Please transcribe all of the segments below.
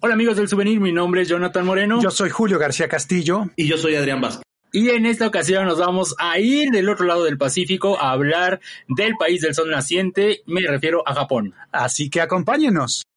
Hola amigos del souvenir, mi nombre es Jonathan Moreno. Yo soy Julio García Castillo. Y yo soy Adrián Vázquez. Y en esta ocasión nos vamos a ir del otro lado del Pacífico a hablar del país del sol naciente, me refiero a Japón. Así que acompáñenos.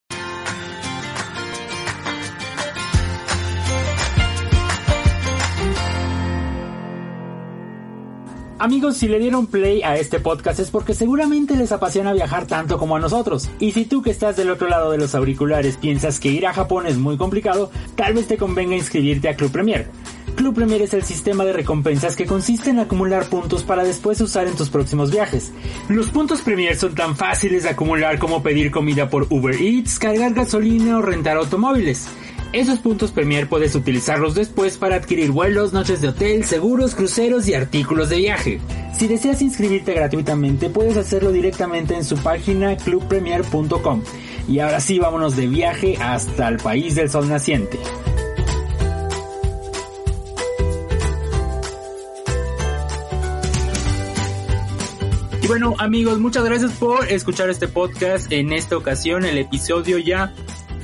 Amigos, si le dieron play a este podcast es porque seguramente les apasiona viajar tanto como a nosotros. Y si tú que estás del otro lado de los auriculares piensas que ir a Japón es muy complicado, tal vez te convenga inscribirte a Club Premier. Club Premier es el sistema de recompensas que consiste en acumular puntos para después usar en tus próximos viajes. Los puntos Premier son tan fáciles de acumular como pedir comida por Uber Eats, cargar gasolina o rentar automóviles. Esos puntos Premier puedes utilizarlos después para adquirir vuelos, noches de hotel, seguros, cruceros y artículos de viaje. Si deseas inscribirte gratuitamente, puedes hacerlo directamente en su página clubpremier.com. Y ahora sí, vámonos de viaje hasta el país del sol naciente. Bueno amigos, muchas gracias por escuchar este podcast. En esta ocasión el episodio ya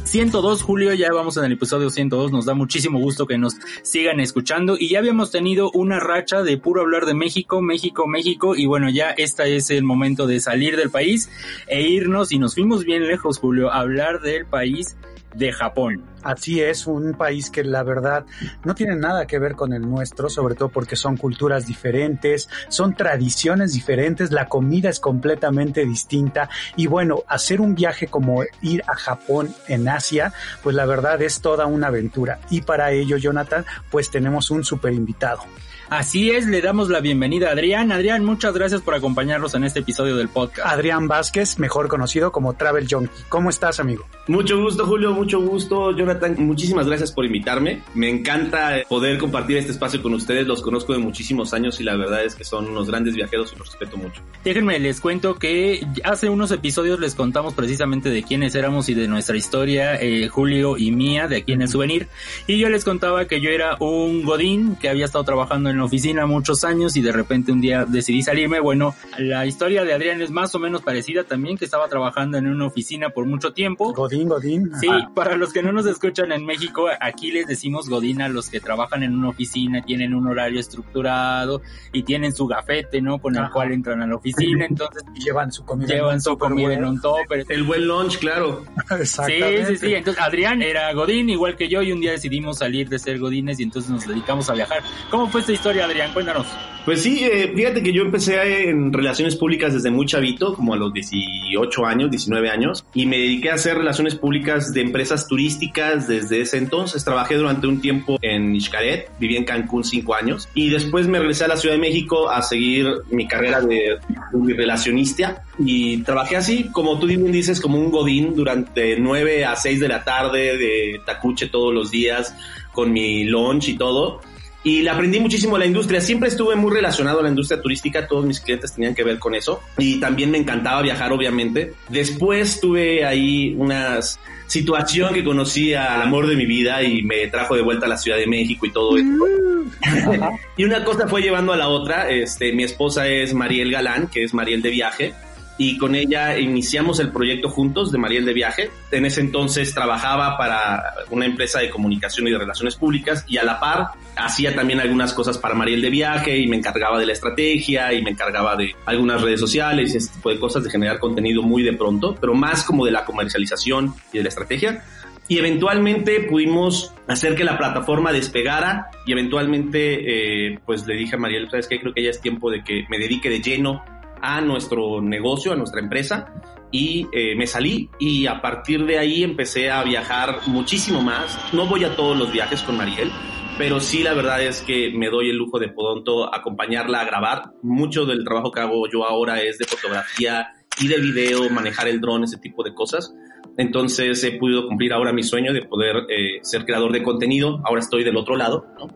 102, Julio, ya vamos en el episodio 102, nos da muchísimo gusto que nos sigan escuchando y ya habíamos tenido una racha de puro hablar de México, México, México y bueno, ya este es el momento de salir del país e irnos y nos fuimos bien lejos, Julio, a hablar del país de Japón. Así es, un país que la verdad no tiene nada que ver con el nuestro, sobre todo porque son culturas diferentes, son tradiciones diferentes, la comida es completamente distinta y bueno, hacer un viaje como ir a Japón en Asia, pues la verdad es toda una aventura y para ello, Jonathan, pues tenemos un super invitado. Así es, le damos la bienvenida a Adrián. Adrián, muchas gracias por acompañarnos en este episodio del podcast. Adrián Vázquez, mejor conocido como Travel Junkie. ¿Cómo estás, amigo? Mucho gusto, Julio, mucho gusto, Jonathan. Muchísimas gracias por invitarme. Me encanta poder compartir este espacio con ustedes. Los conozco de muchísimos años y la verdad es que son unos grandes viajeros y los respeto mucho. Déjenme, les cuento que hace unos episodios les contamos precisamente de quiénes éramos y de nuestra historia, eh, Julio y mía, de aquí en el souvenir. Y yo les contaba que yo era un godín que había estado trabajando en la oficina muchos años y de repente un día decidí salirme. Bueno, la historia de Adrián es más o menos parecida también, que estaba trabajando en una oficina por mucho tiempo. Godín, Godín. Sí, para los que no nos escuchan en México, aquí les decimos Godín a los que trabajan en una oficina, tienen un horario estructurado y tienen su gafete, ¿no? Con el Ajá. cual entran a la oficina, entonces Llevan su comida. llevan su comida en un topper. El buen lunch, claro. Sí, Exactamente. sí, sí. Entonces Adrián era Godín, igual que yo, y un día decidimos salir de ser Godines y entonces nos dedicamos a viajar. ¿Cómo fue esta historia, Adrián? Cuéntanos. Pues sí, eh, fíjate que yo empecé en relaciones públicas desde muy chavito, como a los 18 años, 19 años, y me dediqué a hacer relaciones públicas de empresas turísticas desde ese entonces. Trabajé durante un tiempo en Xcaret, viví en Cancún cinco años, y después me regresé a la Ciudad de México a seguir mi carrera de, de relacionista. Y trabajé así, como tú bien dices, como un godín durante 9 a 6 de la tarde, de tacuche todos los días, con mi lunch y todo y le aprendí muchísimo a la industria. Siempre estuve muy relacionado a la industria turística, todos mis clientes tenían que ver con eso y también me encantaba viajar, obviamente. Después tuve ahí una situación que conocí al amor de mi vida y me trajo de vuelta a la Ciudad de México y todo eso. y una cosa fue llevando a la otra. Este, mi esposa es Mariel Galán, que es Mariel de Viaje. Y con ella iniciamos el proyecto juntos de Mariel de Viaje. En ese entonces trabajaba para una empresa de comunicación y de relaciones públicas y a la par hacía también algunas cosas para Mariel de Viaje y me encargaba de la estrategia y me encargaba de algunas redes sociales y ese tipo de cosas, de generar contenido muy de pronto, pero más como de la comercialización y de la estrategia y eventualmente pudimos hacer que la plataforma despegara y eventualmente eh, pues le dije a Mariel, ¿sabes qué? Creo que ya es tiempo de que me dedique de lleno a nuestro negocio, a nuestra empresa y eh, me salí y a partir de ahí empecé a viajar muchísimo más. No voy a todos los viajes con Mariel, pero sí la verdad es que me doy el lujo de pronto acompañarla a grabar. Mucho del trabajo que hago yo ahora es de fotografía y de video, manejar el dron, ese tipo de cosas. Entonces he podido cumplir ahora mi sueño de poder eh, ser creador de contenido. Ahora estoy del otro lado, ¿no?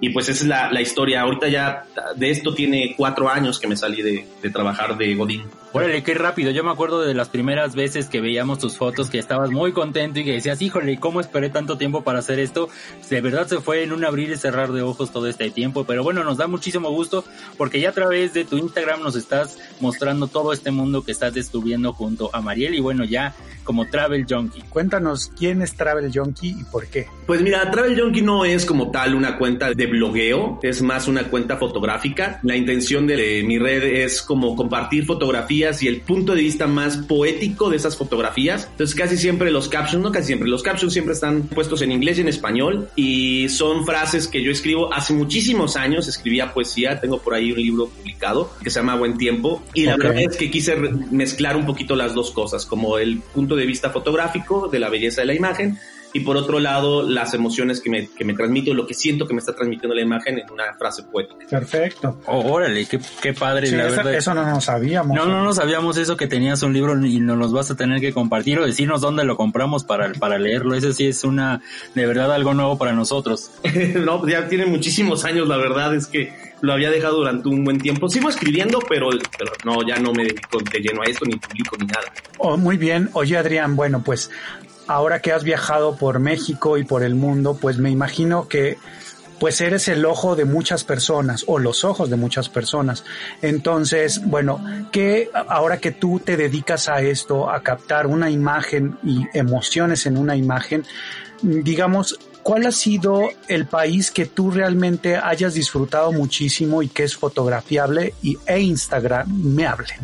Y pues esa es la, la, historia. Ahorita ya de esto tiene cuatro años que me salí de, de trabajar de Godín. Órale, qué rápido. Yo me acuerdo de las primeras veces que veíamos tus fotos, que estabas muy contento y que decías, híjole, ¿cómo esperé tanto tiempo para hacer esto? De verdad se fue en un abrir y cerrar de ojos todo este tiempo. Pero bueno, nos da muchísimo gusto porque ya a través de tu Instagram nos estás mostrando todo este mundo que estás descubriendo junto a Mariel y bueno, ya como Travel Junkie. Cuéntanos quién es Travel Junkie y por qué. Pues mira, Travel Junkie no es como tal una cuenta de blogueo, es más una cuenta fotográfica. La intención de mi red es como compartir fotografías y el punto de vista más poético de esas fotografías. Entonces casi siempre los captions, no casi siempre, los captions siempre están puestos en inglés y en español y son frases que yo escribo hace muchísimos años, escribía poesía, tengo por ahí un libro publicado que se llama Buen Tiempo y la verdad es que quise mezclar un poquito las dos cosas, como el punto de vista fotográfico de la belleza de la imagen y por otro lado las emociones que me, que me transmito, lo que siento que me está transmitiendo la imagen en una frase poética. Perfecto. Oh, órale, qué, qué padre, sí, la eso, verdad. Eso no nos sabíamos. No, no, no sabíamos eso que tenías un libro y nos los vas a tener que compartir o decirnos dónde lo compramos para, para leerlo. Eso sí es una, de verdad, algo nuevo para nosotros. no, ya tiene muchísimos años, la verdad es que lo había dejado durante un buen tiempo. Sigo escribiendo, pero, pero no, ya no me dedico de lleno a esto, ni publico, ni nada. Oh, muy bien. Oye, Adrián, bueno, pues ahora que has viajado por México y por el mundo, pues me imagino que pues eres el ojo de muchas personas o los ojos de muchas personas. Entonces, bueno, que ahora que tú te dedicas a esto, a captar una imagen y emociones en una imagen, digamos, ¿cuál ha sido el país que tú realmente hayas disfrutado muchísimo y que es fotografiable y, e instagramable?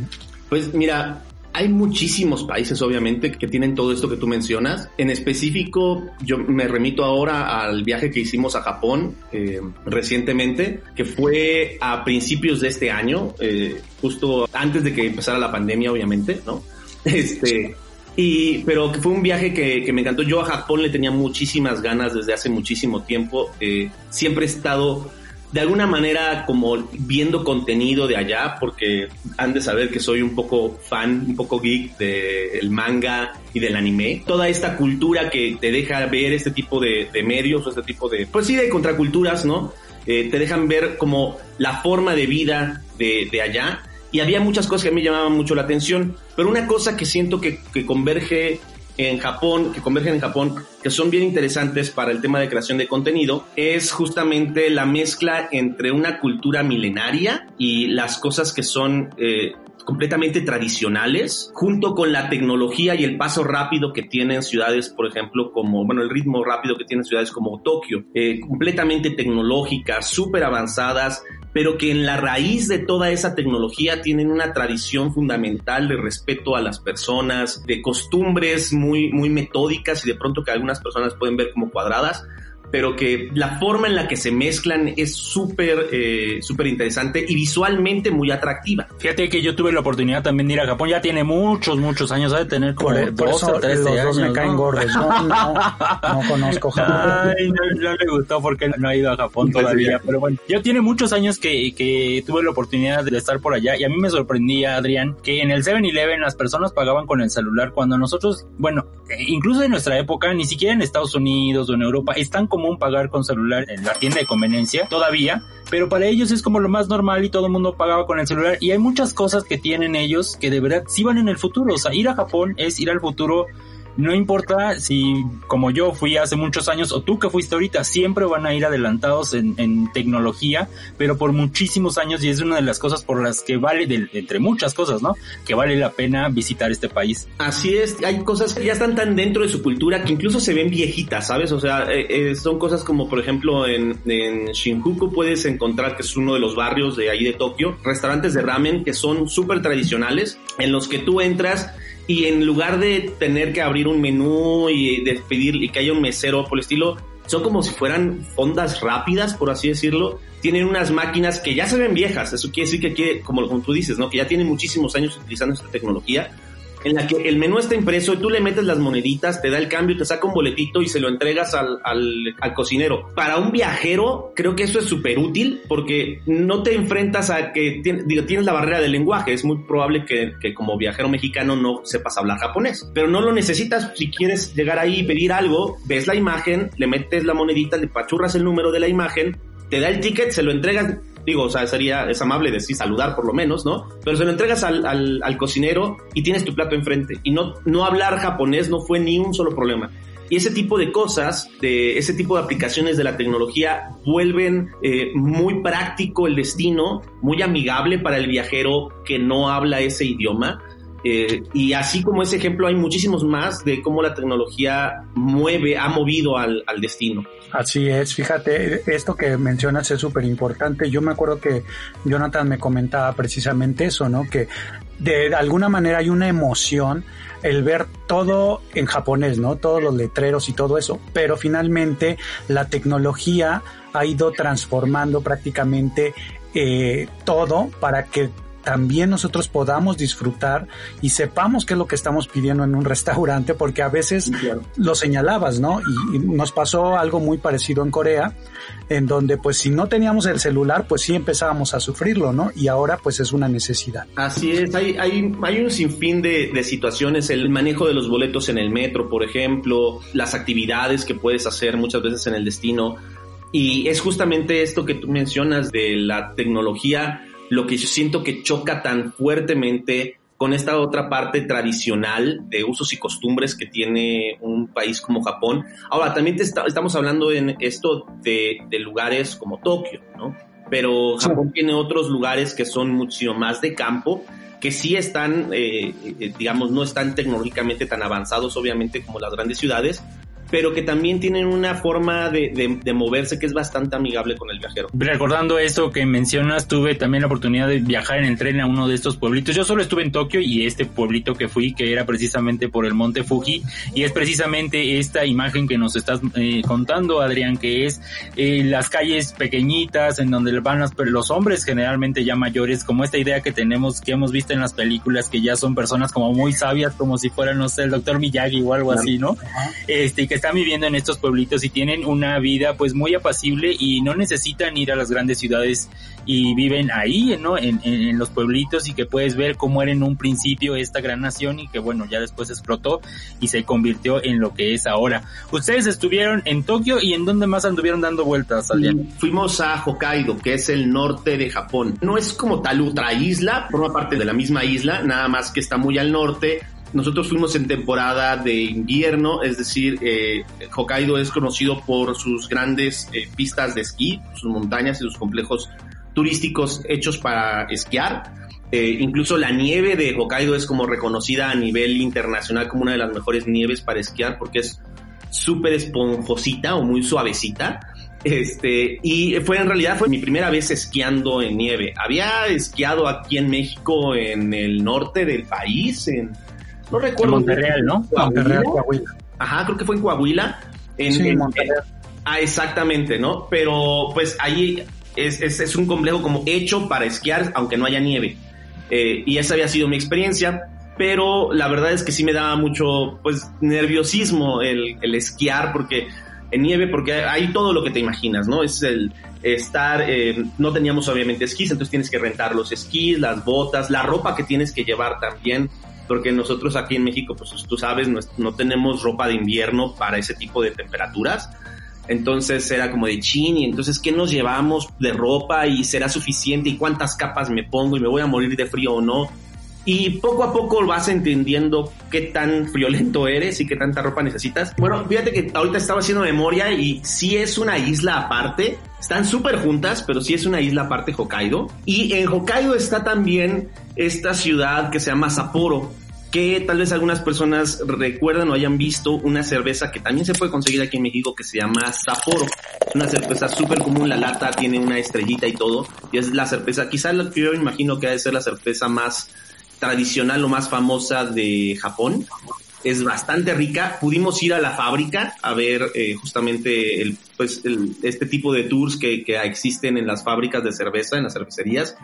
Pues mira, hay muchísimos países, obviamente, que tienen todo esto que tú mencionas. En específico, yo me remito ahora al viaje que hicimos a Japón eh, recientemente, que fue a principios de este año, eh, justo antes de que empezara la pandemia, obviamente, ¿no? Este, y, pero que fue un viaje que, me encantó. Yo a Japón le tenía muchísimas ganas desde hace muchísimo tiempo. Eh, siempre he estado de alguna manera como viendo contenido de allá, porque han de saber que soy un poco fan, un poco geek del manga y del anime. Toda esta cultura que te deja ver este tipo de, medios o este tipo de, pues sí, de contraculturas, ¿no? Eh, te dejan ver como la forma de vida de, de allá. Y había muchas cosas que a mí llamaban mucho la atención, pero una cosa que siento que, que converge en Japón, que convergen en Japón, que son bien interesantes para el tema de creación de contenido, es justamente la mezcla entre una cultura milenaria y las cosas que son eh, completamente tradicionales, junto con la tecnología y el paso rápido que tienen ciudades, por ejemplo, como, bueno, el ritmo rápido que tienen ciudades como Tokio, eh, completamente tecnológicas, súper avanzadas, pero que en la raíz de toda esa tecnología tienen una tradición fundamental de respeto a las personas, de costumbres muy, muy metódicas y de pronto que algunas personas pueden ver como cuadradas, pero que la forma en la que se mezclan es súper eh, súper interesante y visualmente muy atractiva. Fíjate que yo tuve la oportunidad también de ir a Japón, ya tiene muchos, muchos años, ha de tener como por, por dos o tres los años. dos me caen ¿no? gordos. No, no, no conozco Japón. Ay, no, no le gustó porque no ha ido a Japón Pues todavía. Pero bueno, yo tiene muchos años que, que tuve la oportunidad de estar por allá y a mí me sorprendía, Adrián, que en el 7-Eleven las personas pagaban con el celular cuando nosotros, bueno, eh, incluso en nuestra época, ni siquiera en Estados Unidos o en Europa, es tan común pagar con celular en la tienda de conveniencia todavía, pero para ellos es como lo más normal y todo el mundo pagaba con el celular. Y hay muchas cosas que tienen ellos que de verdad sí van en el futuro, o sea, ir a Japón es ir al futuro no importa si como yo fui hace muchos años o tú que fuiste ahorita, siempre van a ir adelantados en, en tecnología, pero por muchísimos años y es una de las cosas por las que vale, de, entre muchas cosas, ¿no? Que vale la pena visitar este país. Así es, hay cosas que ya están tan dentro de su cultura que incluso se ven viejitas, ¿sabes? O sea, eh, eh, son cosas como, por ejemplo, en, en, Shinjuku puedes encontrar, que es uno de los barrios de ahí de Tokio, restaurantes de ramen que son súper tradicionales, en los que tú entras y en lugar de tener que abrir un menú y despedir y que haya un mesero por el estilo, son como si fueran fondas rápidas, por así decirlo. Tienen unas máquinas que ya se ven viejas, eso quiere decir que, que como, como tú dices, ¿no? Que ya tienen muchísimos años utilizando esta tecnología. En la que el menú está impreso y tú le metes las moneditas, te da el cambio, te saca un boletito y se lo entregas al, cocinero. Para un viajero, creo que eso es súper útil porque no te enfrentas a que tienes la barrera del lenguaje. Es muy probable que, que, como viajero mexicano no sepas hablar japonés, pero no lo necesitas si quieres llegar ahí y pedir algo, ves la imagen, le metes la monedita, le pachurras el número de la imagen, te da el ticket, se lo entregas digo, o sea, sería, es amable decir saludar por lo menos, ¿no? Pero se lo entregas al, al, cocinero y tienes tu plato enfrente. Y no, no hablar japonés no fue ni un solo problema. Y ese tipo de cosas, de ese tipo de aplicaciones de la tecnología vuelven eh, muy práctico el destino, muy amigable para el viajero que no habla ese idioma. Eh, y así como ese ejemplo, hay muchísimos más de cómo la tecnología mueve, ha movido al, al destino. Así es, fíjate, esto que mencionas es súper importante. Yo me acuerdo que Jonathan me comentaba precisamente eso, ¿no? Que de alguna manera hay una emoción el ver todo en japonés, ¿no? Todos los letreros y todo eso, pero finalmente la tecnología ha ido transformando prácticamente eh, todo para que también nosotros podamos disfrutar y sepamos qué es lo que estamos pidiendo en un restaurante, porque a veces lo señalabas, ¿no? Y, nos pasó algo muy parecido en Corea, en donde pues si no teníamos el celular, pues sí empezábamos a sufrirlo, ¿no? Y ahora pues es una necesidad. Así es, hay, hay, hay un sinfín de, de situaciones, el manejo de los boletos en el metro, por ejemplo, las actividades que puedes hacer muchas veces en el destino. Y es justamente esto que tú mencionas de la tecnología lo que yo siento que choca tan fuertemente con esta otra parte tradicional de usos y costumbres que tiene un país como Japón. Ahora, también estamos hablando en esto de, lugares como Tokio, ¿no? Pero Japón tiene otros lugares que son mucho más de campo, que sí están, eh, eh, digamos, no están tecnológicamente tan avanzados, obviamente, como las grandes ciudades, pero que también tienen una forma de, de, moverse que es bastante amigable con el viajero. Recordando eso que mencionas, tuve también la oportunidad de viajar en el tren a uno de estos pueblitos. Yo solo estuve en Tokio y este pueblito que fui, que era precisamente por el monte Fuji, y es precisamente esta imagen que nos estás eh, contando, Adrián, que es eh, las calles pequeñitas en donde van los hombres generalmente ya mayores, como esta idea que tenemos, que hemos visto en las películas, que ya son personas como muy sabias, como si fueran, no sé, el doctor Miyagi o algo así, ¿no? Este, que están viviendo en estos pueblitos y tienen una vida pues muy apacible y no necesitan ir a las grandes ciudades y viven ahí, ¿no? En, en, los pueblitos y que puedes ver cómo era en un principio esta gran nación y que bueno, ya después explotó y se convirtió en lo que es ahora. Ustedes estuvieron en Tokio y en dónde más anduvieron dando vueltas, Adrián? Fuimos a Hokkaido, que es el norte de Japón. No es como tal otra isla, forma parte de la misma isla, nada más que está muy al norte, nosotros fuimos en temporada de invierno, es decir, eh, Hokkaido es conocido por sus grandes eh, pistas de esquí, sus montañas y sus complejos turísticos hechos para esquiar. Eh, incluso la nieve de Hokkaido es como reconocida a nivel internacional como una de las mejores nieves para esquiar porque es súper esponjosita o muy suavecita. Este, y fue en realidad fue mi primera vez esquiando en nieve. Había esquiado aquí en México, en el norte del país, en no recuerdo. Monterreal, ¿no? Monterreal, Coahuila. Ajá, creo que fue en Coahuila. En, sí, Monterreal. ah, exactamente, ¿no? Pero pues ahí es, es, es, un complejo como hecho para esquiar, aunque no haya nieve. Eh, y esa había sido mi experiencia, pero la verdad es que sí me daba mucho, pues, nerviosismo el, el esquiar, porque en nieve, porque hay todo lo que te imaginas, ¿no? Es el estar, eh, no teníamos obviamente esquís, entonces tienes que rentar los esquís, las botas, la ropa que tienes que llevar también porque nosotros aquí en México, pues tú sabes, no, tenemos ropa de invierno para ese tipo de temperaturas. Entonces era como de chin, entonces, ¿qué nos llevamos de ropa? ¿Y será suficiente? ¿Y cuántas capas me pongo? ¿Y me voy a morir de frío o no? Y poco a poco vas entendiendo qué tan friolento eres y qué tanta ropa necesitas. Bueno, fíjate que ahorita estaba haciendo memoria y sí es una isla aparte. Están súper juntas, pero sí es una isla aparte Hokkaido. Y en Hokkaido está también esta ciudad que se llama Sapporo que tal vez algunas personas recuerdan o hayan visto una cerveza que también se puede conseguir aquí en México que se llama Sapporo. Una cerveza súper común, la lata tiene una estrellita y todo, y es la cerveza, quizás yo imagino que ha de ser la cerveza más tradicional o más famosa de Japón. Es bastante rica. Pudimos ir a la fábrica a ver eh, justamente el, pues, este tipo de tours que, que, existen en las fábricas de cerveza, en las cervecerías,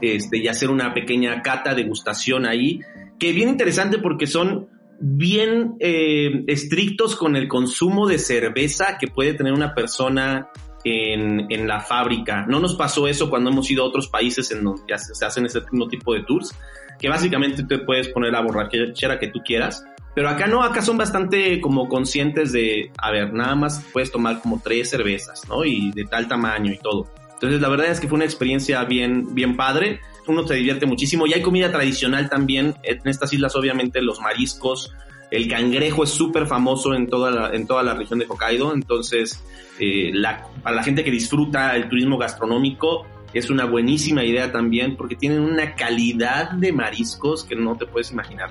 este, y hacer una pequeña cata, degustación ahí que bien interesante porque son bien eh, estrictos con el consumo de cerveza que puede tener una persona en, en, la fábrica. No nos pasó eso cuando hemos ido a otros países en donde se hacen ese mismo tipo de tours, que básicamente te puedes poner la borrachera que tú quieras. Pero acá no, acá son bastante como conscientes de, a ver, nada más puedes tomar como tres cervezas, ¿no? Y de tal tamaño y todo. Entonces la verdad es que fue una experiencia bien, bien padre. Uno se divierte muchísimo y hay comida tradicional también. En estas islas obviamente los mariscos, el cangrejo es súper famoso en toda, la, en toda la región de Hokkaido. Entonces eh, la, para la gente que disfruta el turismo gastronómico es una buenísima idea también porque tienen una calidad de mariscos que no te puedes imaginar.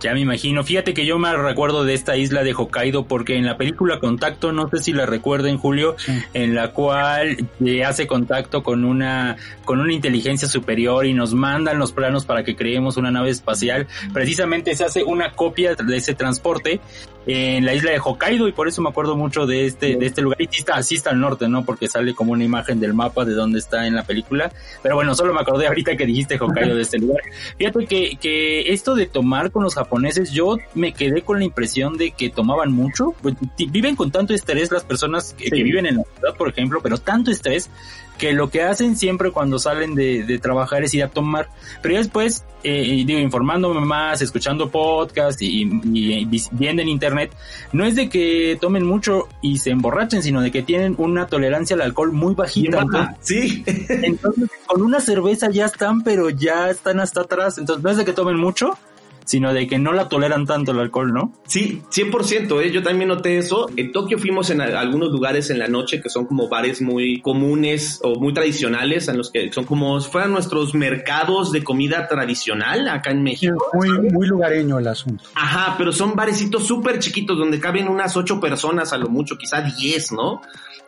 Ya me imagino. Fíjate que yo me recuerdo de esta isla de Hokkaido porque en la película Contacto, no sé si la recuerden Julio, en la cual hace contacto con una con una inteligencia superior y nos mandan los planos para que creemos una nave espacial. Precisamente se hace una copia de ese transporte en la isla de Hokkaido y por eso me acuerdo mucho de este de este lugar. Y sí está, sí está al norte, ¿no? Porque sale como una imagen del mapa de dónde está en la película. Pero bueno, solo me acordé ahorita que dijiste Hokkaido de este lugar. Fíjate que, que esto de tomar con los japoneses, yo me quedé con la impresión de que tomaban mucho. Pues, viven con tanto estrés las personas que, que viven en la ciudad, por ejemplo, pero tanto estrés que lo que hacen siempre cuando salen de, de trabajar es ir a tomar. Pero después, eh, digo, informándome más, escuchando podcast y, y, viendo en internet, no es de que tomen mucho y se emborrachen, sino de que tienen una tolerancia al alcohol muy bajita. Entonces, sí. entonces, con una cerveza ya están, pero ya están hasta atrás. Entonces, no es de que tomen mucho, sino de que no la toleran tanto el alcohol, ¿no? Sí, 100%, ¿eh? yo también noté eso. En Tokio fuimos en algunos lugares en la noche que son como bares muy comunes o muy tradicionales, en los que son como si fueran nuestros mercados de comida tradicional acá en México. Muy, muy lugareño el asunto. Ajá, pero son barecitos súper chiquitos donde caben unas ocho personas a lo mucho, quizá diez, ¿no?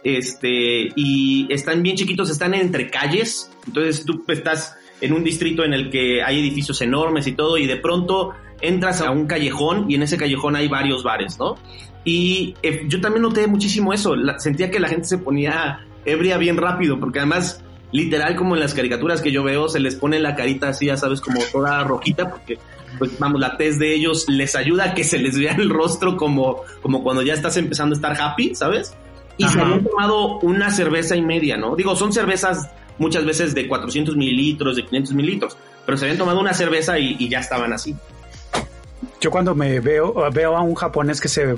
Este, y están bien chiquitos, están entre calles, entonces tú estás en un distrito en el que hay edificios enormes y todo, y de pronto entras a un callejón y en ese callejón hay varios bares, ¿no? Y eh, yo también noté muchísimo eso, la, sentía que la gente se ponía ebria bien rápido, porque además, literal, como en las caricaturas que yo veo, se les pone la carita así, ya sabes, como toda rojita, porque pues vamos, la tez de ellos les ayuda a que se les vea el rostro como, como cuando ya estás empezando a estar happy, ¿sabes? Y Ajá. se habían tomado una cerveza y media, ¿no? Digo, son cervezas muchas veces de 400 mililitros, de 500 mililitros, pero se habían tomado una cerveza y, y ya estaban así. Yo cuando me veo, veo a un japonés que se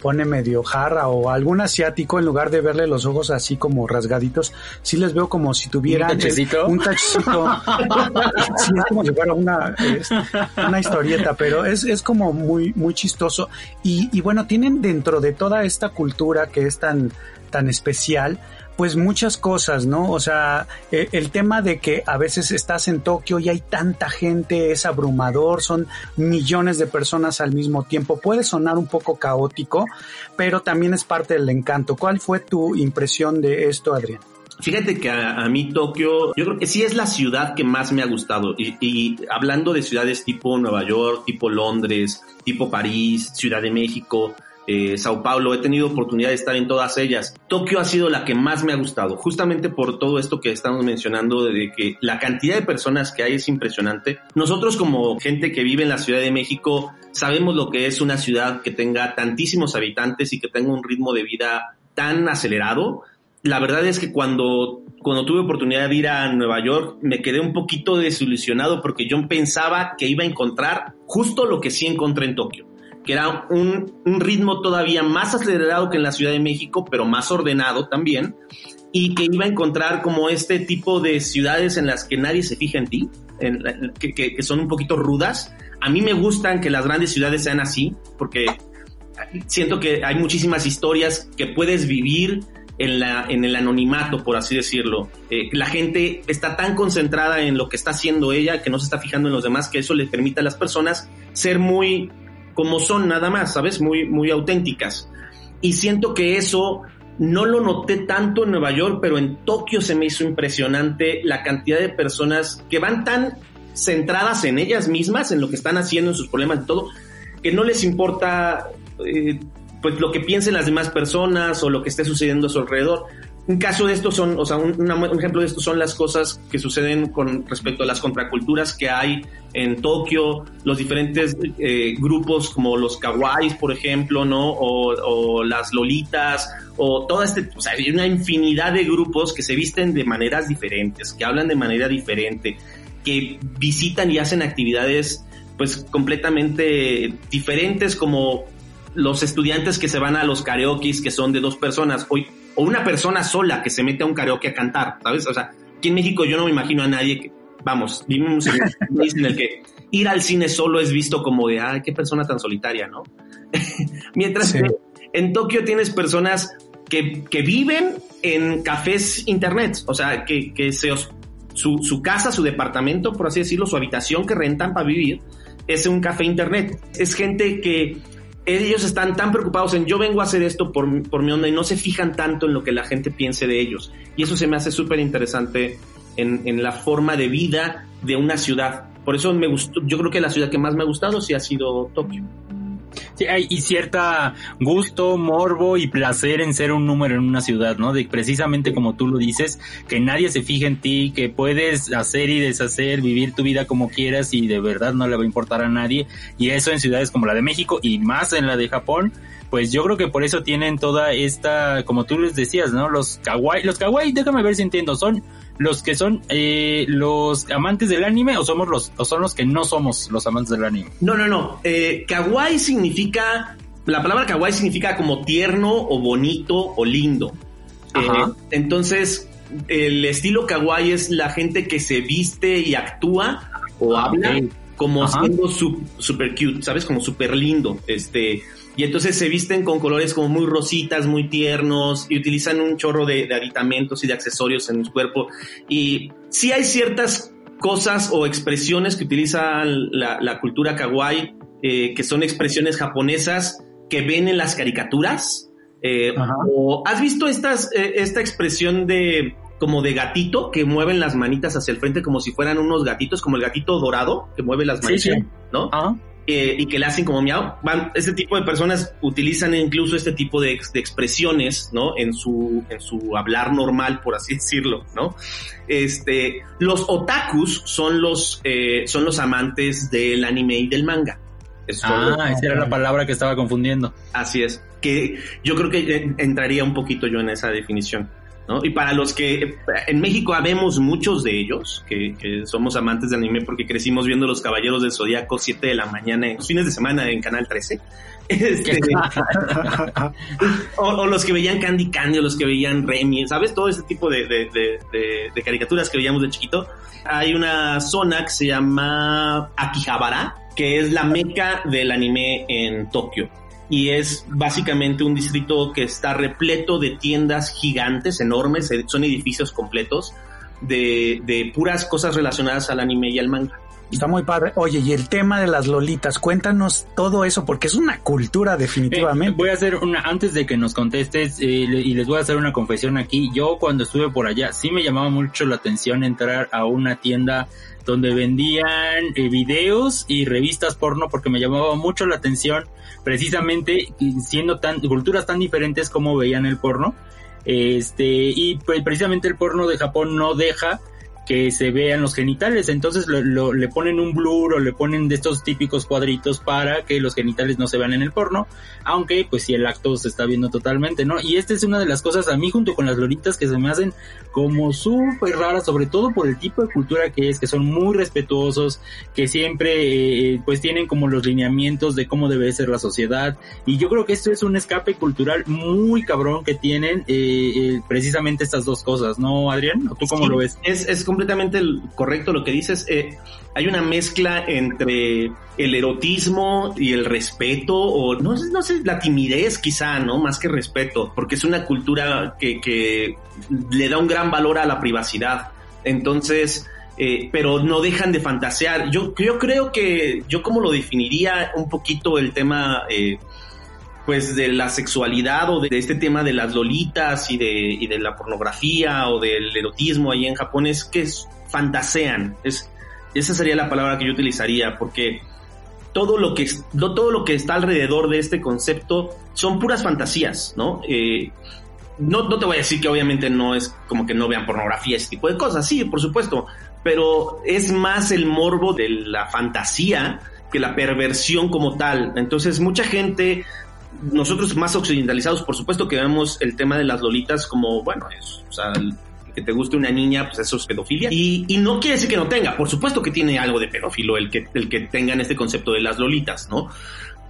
pone medio jarra o algún asiático, en lugar de verle los ojos así como rasgaditos, sí les veo como si tuvieran un tachecito. un tachecito. sí, es como si fuera una, es una historieta, pero es, es como muy, muy chistoso. Y, y bueno, tienen dentro de toda esta cultura que es tan, tan especial, pues muchas cosas, ¿no? O sea, el, el, tema de que a veces estás en Tokio y hay tanta gente, es abrumador, son millones de personas al mismo tiempo. Puede sonar un poco caótico, pero también es parte del encanto. ¿Cuál fue tu impresión de esto, Adrián? Fíjate que a, a, mí Tokio, yo creo que sí es la ciudad que más me ha gustado. Y, y, hablando de ciudades tipo Nueva York, tipo Londres, tipo París, Ciudad de México, eh, Sao Paulo, he tenido oportunidad de estar en todas ellas. Tokio ha sido la que más me ha gustado, justamente por todo esto que estamos mencionando, de que la cantidad de personas que hay es impresionante. Nosotros como gente que vive en la Ciudad de México, sabemos lo que es una ciudad que tenga tantísimos habitantes y que tenga un ritmo de vida tan acelerado. La verdad es que cuando, cuando tuve oportunidad de ir a Nueva York, me quedé un poquito desilusionado porque yo pensaba que iba a encontrar justo lo que sí encontré en Tokio que era un, un, ritmo todavía más acelerado que en la Ciudad de México, pero más ordenado también, y que iba a encontrar como este tipo de ciudades en las que nadie se fija en ti, que, que, son un poquito rudas. A mí me gustan que las grandes ciudades sean así, porque siento que hay muchísimas historias que puedes vivir en, la, en el anonimato, por así decirlo. Eh, la gente está tan concentrada en lo que está haciendo ella que no se está fijando en los demás, que eso le permite a las personas ser muy como son nada más, ¿sabes? Muy, muy auténticas. Y siento que eso no lo noté tanto en Nueva York, pero en Tokio se me hizo impresionante la cantidad de personas que van tan centradas en ellas mismas, en lo que están haciendo, en sus problemas y todo, que no les importa eh, pues lo que piensen las demás personas o lo que esté sucediendo a su alrededor. Un caso de esto son, o sea, un, ejemplo de esto son las cosas que suceden con respecto a las contraculturas que hay en Tokio, los diferentes eh, grupos como los kawaiis, por ejemplo, ¿no? O, las lolitas, o toda este, o sea, hay una infinidad de grupos que se visten de maneras diferentes, que hablan de manera diferente, que visitan y hacen actividades pues completamente diferentes como los estudiantes que se van a los karaokes que son de dos personas. Hoy o una persona sola que se mete a un karaoke a cantar, ¿sabes? O sea, aquí en México yo no me imagino a nadie que, vamos, vivimos en un país en el que ir al cine solo es visto como de, ay, qué persona tan solitaria, ¿no? Mientras que en Tokio tienes personas que, que, viven en cafés internet, o sea, que, que se, su, su casa, su departamento, por así decirlo, su habitación que rentan para vivir, es un café internet. Es gente que ellos están tan preocupados en yo vengo a hacer esto por, por mi onda y no se fijan tanto en lo que la gente piense de ellos. Y eso se me hace súper interesante en, en, la forma de vida de una ciudad. Por eso me gustó, yo creo que la ciudad que más me ha gustado sí ha sido Tokio. Y cierta gusto, morbo y placer en ser un número en una ciudad, ¿no? De precisamente como tú lo dices, que nadie se fije en ti, que puedes hacer y deshacer, vivir tu vida como quieras y de verdad no le va a importar a nadie. Y eso en ciudades como la de México y más en la de Japón, pues yo creo que por eso tienen toda esta, como tú les decías, ¿no? Los kawaii, los kawaii, déjame ver si entiendo, son los que son eh, los amantes del anime o somos los o son los que no somos los amantes del anime? No, no, no. Eh, kawaii significa la palabra kawaii significa como tierno o bonito o lindo. Eh, entonces el estilo kawaii es la gente que se viste y actúa o ah, habla como siendo super cute, ¿sabes? Como super lindo. Este, y entonces se visten con colores como muy rositas, muy tiernos y utilizan un chorro de, aditamentos y de accesorios en su cuerpo. Y sí hay ciertas cosas o expresiones que utiliza la, cultura kawaii, eh, que son expresiones japonesas que ven en las caricaturas. Eh, o, ¿Has visto estas, eh, esta expresión de como de gatito que mueven las manitas hacia el frente como si fueran unos gatitos, como el gatito dorado que mueve las manitas, ¿no? Eh, y que le hacen como miau. Van, este tipo de personas utilizan incluso este tipo de, expresiones, ¿no? En su, en su hablar normal, por así decirlo, ¿no? Este, los otakus son los, eh, son los amantes del anime y del manga. ah, esa era la palabra que estaba confundiendo. Así es. Que yo creo que entraría un poquito yo en esa definición. Y para los que en México habemos muchos de ellos, que, somos amantes de anime porque crecimos viendo Los Caballeros del Zodíaco 7 de la mañana en los fines de semana en Canal 13. Este, o, los que veían Candy Candy, o los que veían Remy, ¿sabes? Todo ese tipo de, de, caricaturas que veíamos de chiquito. Hay una zona que se llama Akihabara, que es la meca del anime en Tokio y es básicamente un distrito que está repleto de tiendas gigantes, enormes, eh, son edificios completos de, de puras cosas relacionadas al anime y al manga. Está muy padre. Oye, y el tema de las lolitas, cuéntanos todo eso, porque es una cultura definitivamente. Eh, voy a hacer una, antes de que nos contestes, eh, y les voy a hacer una confesión aquí. Yo cuando estuve por allá, sí me llamaba mucho la atención entrar a una tienda donde vendían eh, videos y revistas porno porque me llamaba mucho la atención precisamente siendo tan culturas tan diferentes como veían el porno este y pues, precisamente el porno de Japón no deja que se vean los genitales, entonces lo, le ponen un blur o le ponen de estos típicos cuadritos para que los genitales no se vean en el porno, aunque pues si el acto se está viendo totalmente, ¿no? Y esta es una de las cosas a mí junto con las loritas que se me hacen como súper raras, sobre todo por el tipo de cultura que es, que son muy respetuosos, que siempre eh, pues tienen como los lineamientos de cómo debe ser la sociedad, y yo creo que esto es un escape cultural muy cabrón que tienen eh, eh, precisamente estas dos cosas, ¿no, Adrián? ¿Tú cómo lo ves? Es, es completamente correcto lo que dices. Eh, hay una mezcla entre el erotismo y el respeto, o no, no sé, la timidez quizá, ¿no? Más que respeto, porque es una cultura que, le da un gran valor a la privacidad. Entonces, eh, pero no dejan de fantasear. Yo, yo creo que, yo como lo definiría un poquito el tema... Eh, pues de la sexualidad o de, este tema de las lolitas y de, y de la pornografía o del erotismo ahí en Japón es que fantasean. Es, esa sería la palabra que yo utilizaría porque todo lo que todo lo que está alrededor de este concepto son puras fantasías, ¿no? Eh, no, no te voy a decir que obviamente no es como que no vean pornografía, ese tipo de cosas, sí, por supuesto, pero es más el morbo de la fantasía que la perversión como tal. Entonces, mucha gente, nosotros más occidentalizados, por supuesto que vemos el tema de las lolitas como, bueno, es, o sea, que te guste una niña, pues eso es pedofilia. Y, y, no quiere decir que no tenga, por supuesto que tiene algo de pedófilo el que, el que tengan este concepto de las lolitas, ¿no?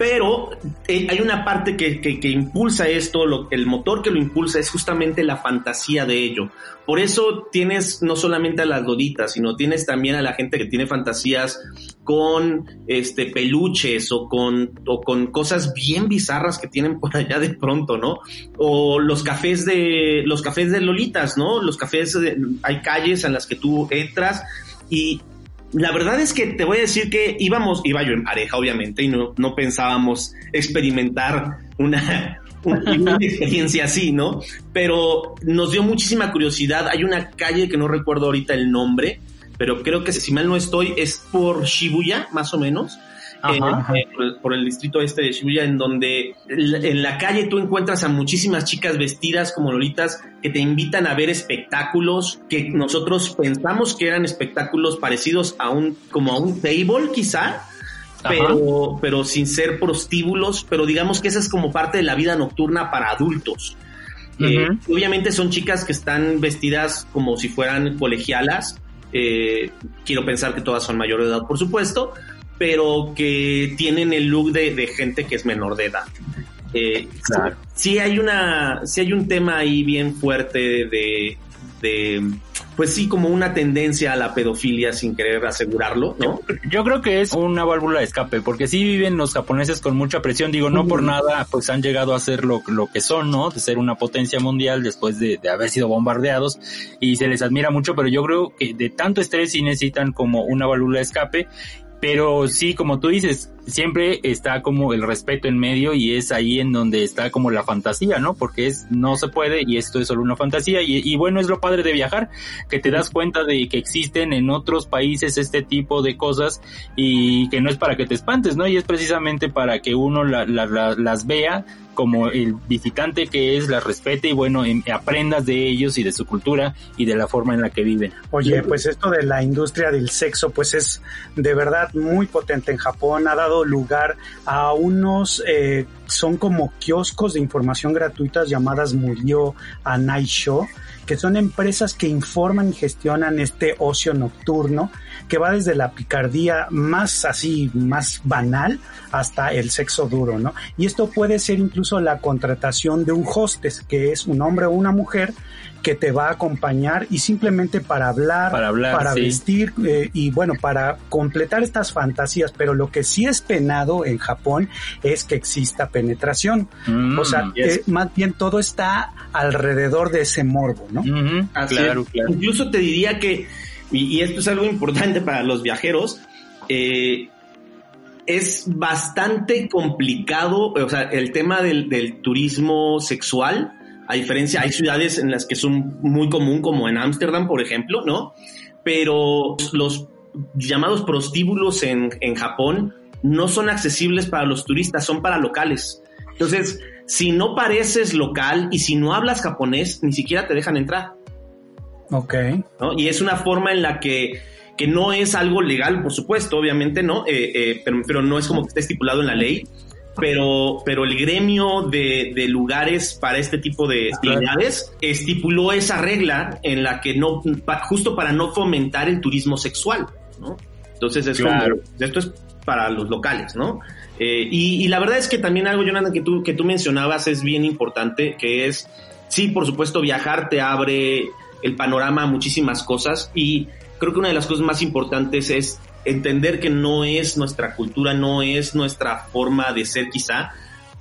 Pero eh, hay una parte que, que, impulsa esto, lo, el motor que lo impulsa es justamente la fantasía de ello. Por eso tienes no solamente a las doditas, sino tienes también a la gente que tiene fantasías con este peluches o con, o con cosas bien bizarras que tienen por allá de pronto, ¿no? O los cafés de, los cafés de Lolitas, ¿no? Los cafés, de, hay calles en las que tú entras y la verdad es que te voy a decir que íbamos, iba yo en pareja, obviamente, y no, no pensábamos experimentar una, una experiencia así, ¿no? Pero nos dio muchísima curiosidad. Hay una calle que no recuerdo ahorita el nombre, pero creo que si mal no estoy, es por Shibuya, más o menos por, el distrito este de Shibuya, en donde en la calle tú encuentras a muchísimas chicas vestidas como lolitas que te invitan a ver espectáculos que nosotros pensamos que eran espectáculos parecidos a un, como a un table quizá, pero, pero sin ser prostíbulos, pero digamos que esa es como parte de la vida nocturna para adultos. Eh, obviamente son chicas que están vestidas como si fueran colegialas. Eh, quiero pensar que todas son mayor de edad, por supuesto, pero que tienen el look de, gente que es menor de edad. Eh, sí, hay una, sí hay un tema ahí bien fuerte de, pues sí, como una tendencia a la pedofilia sin querer asegurarlo, ¿no? Yo, creo que es una válvula de escape, porque sí viven los japoneses con mucha presión, digo, no por nada, pues han llegado a ser lo, lo que son, ¿no? De ser una potencia mundial después de, de, haber sido bombardeados y se les admira mucho, pero yo creo que de tanto estrés sí necesitan como una válvula de escape pero sí, como tú dices, siempre está como el respeto en medio y es ahí en donde está como la fantasía, ¿no? Porque es, no se puede y esto es solo una fantasía y, y bueno, es lo padre de viajar, que te das cuenta de que existen en otros países este tipo de cosas y que no es para que te espantes, ¿no? Y es precisamente para que uno la, la, las vea como el visitante que es, la respete y bueno, em, aprendas de ellos y de su cultura y de la forma en la que viven. Oye, pues esto de la industria del sexo, pues es de verdad muy potente en Japón, ha dado lugar a unos, eh, son como kioscos de información gratuitas llamadas Murió a Night Show que son empresas que informan y gestionan este ocio nocturno que va desde la picardía más así, más banal, hasta el sexo duro, ¿no? Y esto puede ser incluso la contratación de un hostess, que es un hombre o una mujer que te va a acompañar y simplemente para hablar, para, hablar, para vestir eh, y bueno, para completar estas fantasías, pero lo que sí es penado en Japón es que exista penetración. Mm, o sea, que más bien todo está alrededor de ese morbo, ¿no? claro, claro. Incluso te diría que, y, esto es algo importante para los viajeros, eh, es bastante complicado, o sea, el tema del, del turismo sexual, a diferencia, hay ciudades en las que son muy común, como en Ámsterdam, por ejemplo, ¿no? Pero los llamados prostíbulos en, en Japón no son accesibles para los turistas, son para locales. Entonces, si no pareces local y si no hablas japonés, ni siquiera te dejan entrar. Ok. ¿no? Y es una forma en la que, que no es algo legal, por supuesto, obviamente, ¿no? Eh, eh, pero, pero, no es como que esté estipulado en la ley. Pero, pero el gremio de, de lugares para este tipo de actividades estipuló esa regla en la que no, justo para no fomentar el turismo sexual, ¿no? Entonces es como, esto es para los locales, ¿no? Eh, y, la verdad es que también algo, Jonathan, que tú, que tú mencionabas es bien importante, que es, sí, por supuesto, viajar te abre el panorama a muchísimas cosas y creo que una de las cosas más importantes es entender que no es nuestra cultura, no es nuestra forma de ser quizá,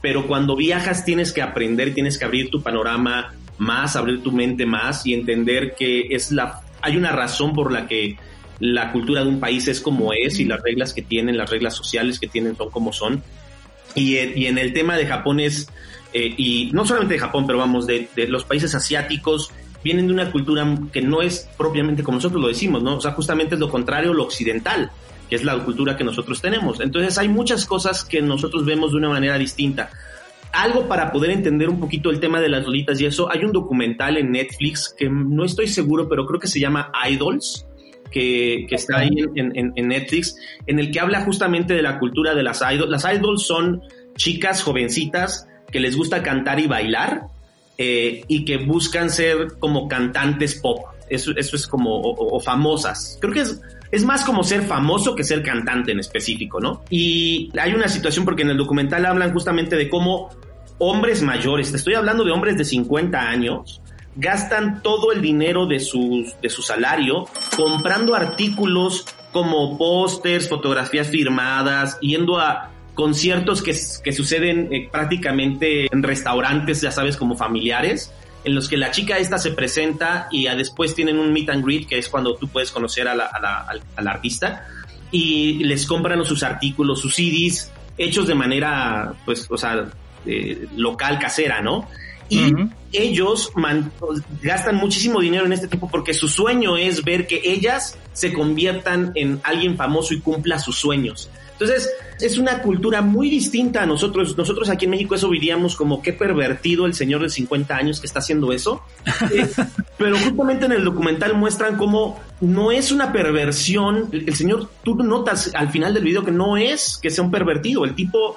pero cuando viajas tienes que aprender, tienes que abrir tu panorama más, abrir tu mente más y entender que es la, hay una razón por la que la cultura de un país es como es y las reglas que tienen, las reglas sociales que tienen son como son. Y, y en el tema de Japón es, eh, y no solamente de Japón, pero vamos, de, de, los países asiáticos, vienen de una cultura que no es propiamente como nosotros lo decimos, ¿no? O sea, justamente es lo contrario, lo occidental, que es la cultura que nosotros tenemos. Entonces hay muchas cosas que nosotros vemos de una manera distinta. algo para poder entender un poquito el tema de las lolitas y eso, hay un documental en Netflix que no estoy seguro, pero creo que se llama Idols. Que, que está ahí en, en, en, Netflix, en el que habla justamente de la cultura de las idols. Las idols son chicas jovencitas que les gusta cantar y bailar eh, y que buscan ser como cantantes pop. Eso, eso es como, o, o, famosas. Creo que es, es más como ser famoso que ser cantante en específico, ¿no? Y hay una situación porque en el documental hablan justamente de cómo hombres mayores, te estoy hablando de hombres de 50 años, gastan todo el dinero de, sus, de su salario comprando artículos como pósters, fotografías firmadas, yendo a conciertos que, que suceden eh, prácticamente en restaurantes, ya sabes, como familiares, en los que la chica esta se presenta y a después tienen un meet and greet, que es cuando tú puedes conocer a la, a artista, y les compran sus artículos, sus CDs, hechos de manera, pues, o sea, eh, local, casera, ¿no? Y uh -huh. ellos man, gastan muchísimo dinero en este tipo porque su sueño es ver que ellas se conviertan en alguien famoso y cumpla sus sueños. Entonces, es una cultura muy distinta a nosotros. Nosotros aquí en México eso diríamos como qué pervertido el señor de 50 años que está haciendo eso. Eh, pero justamente en el documental muestran cómo no es una perversión. El, el señor, tú notas al final del video que no es que sea un pervertido. El tipo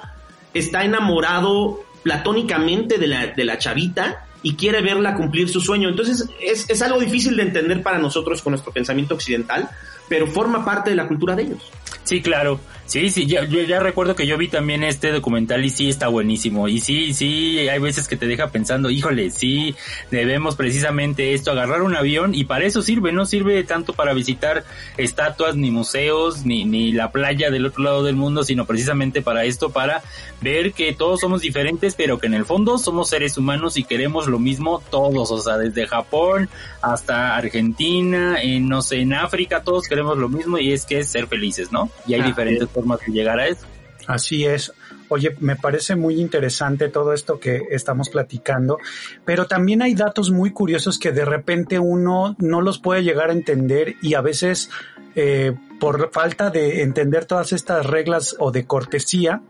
está enamorado platónicamente de la, de la chavita y quiere verla cumplir su sueño. Entonces es, es, algo difícil de entender para nosotros con nuestro pensamiento occidental, pero forma parte de la cultura de ellos. Sí, claro. Sí, sí, ya, yo ya recuerdo que yo vi también este documental y sí está buenísimo. Y sí, sí, hay veces que te deja pensando, híjole, sí, debemos precisamente esto, agarrar un avión y para eso sirve, no sirve tanto para visitar estatuas, ni museos, ni, ni la playa del otro lado del mundo, sino precisamente para esto, para ver que todos somos diferentes, pero que en el fondo somos seres humanos y queremos lo mismo todos, o sea, desde Japón hasta Argentina, en, no sé, en África, todos queremos lo mismo y es que es ser felices, ¿no? Y hay ah, diferentes formas de llegar a eso. Así es. Oye, me parece muy interesante todo esto que estamos platicando, pero también hay datos muy curiosos que de repente uno no los puede llegar a entender y a veces eh, por falta de entender todas estas reglas o de cortesía,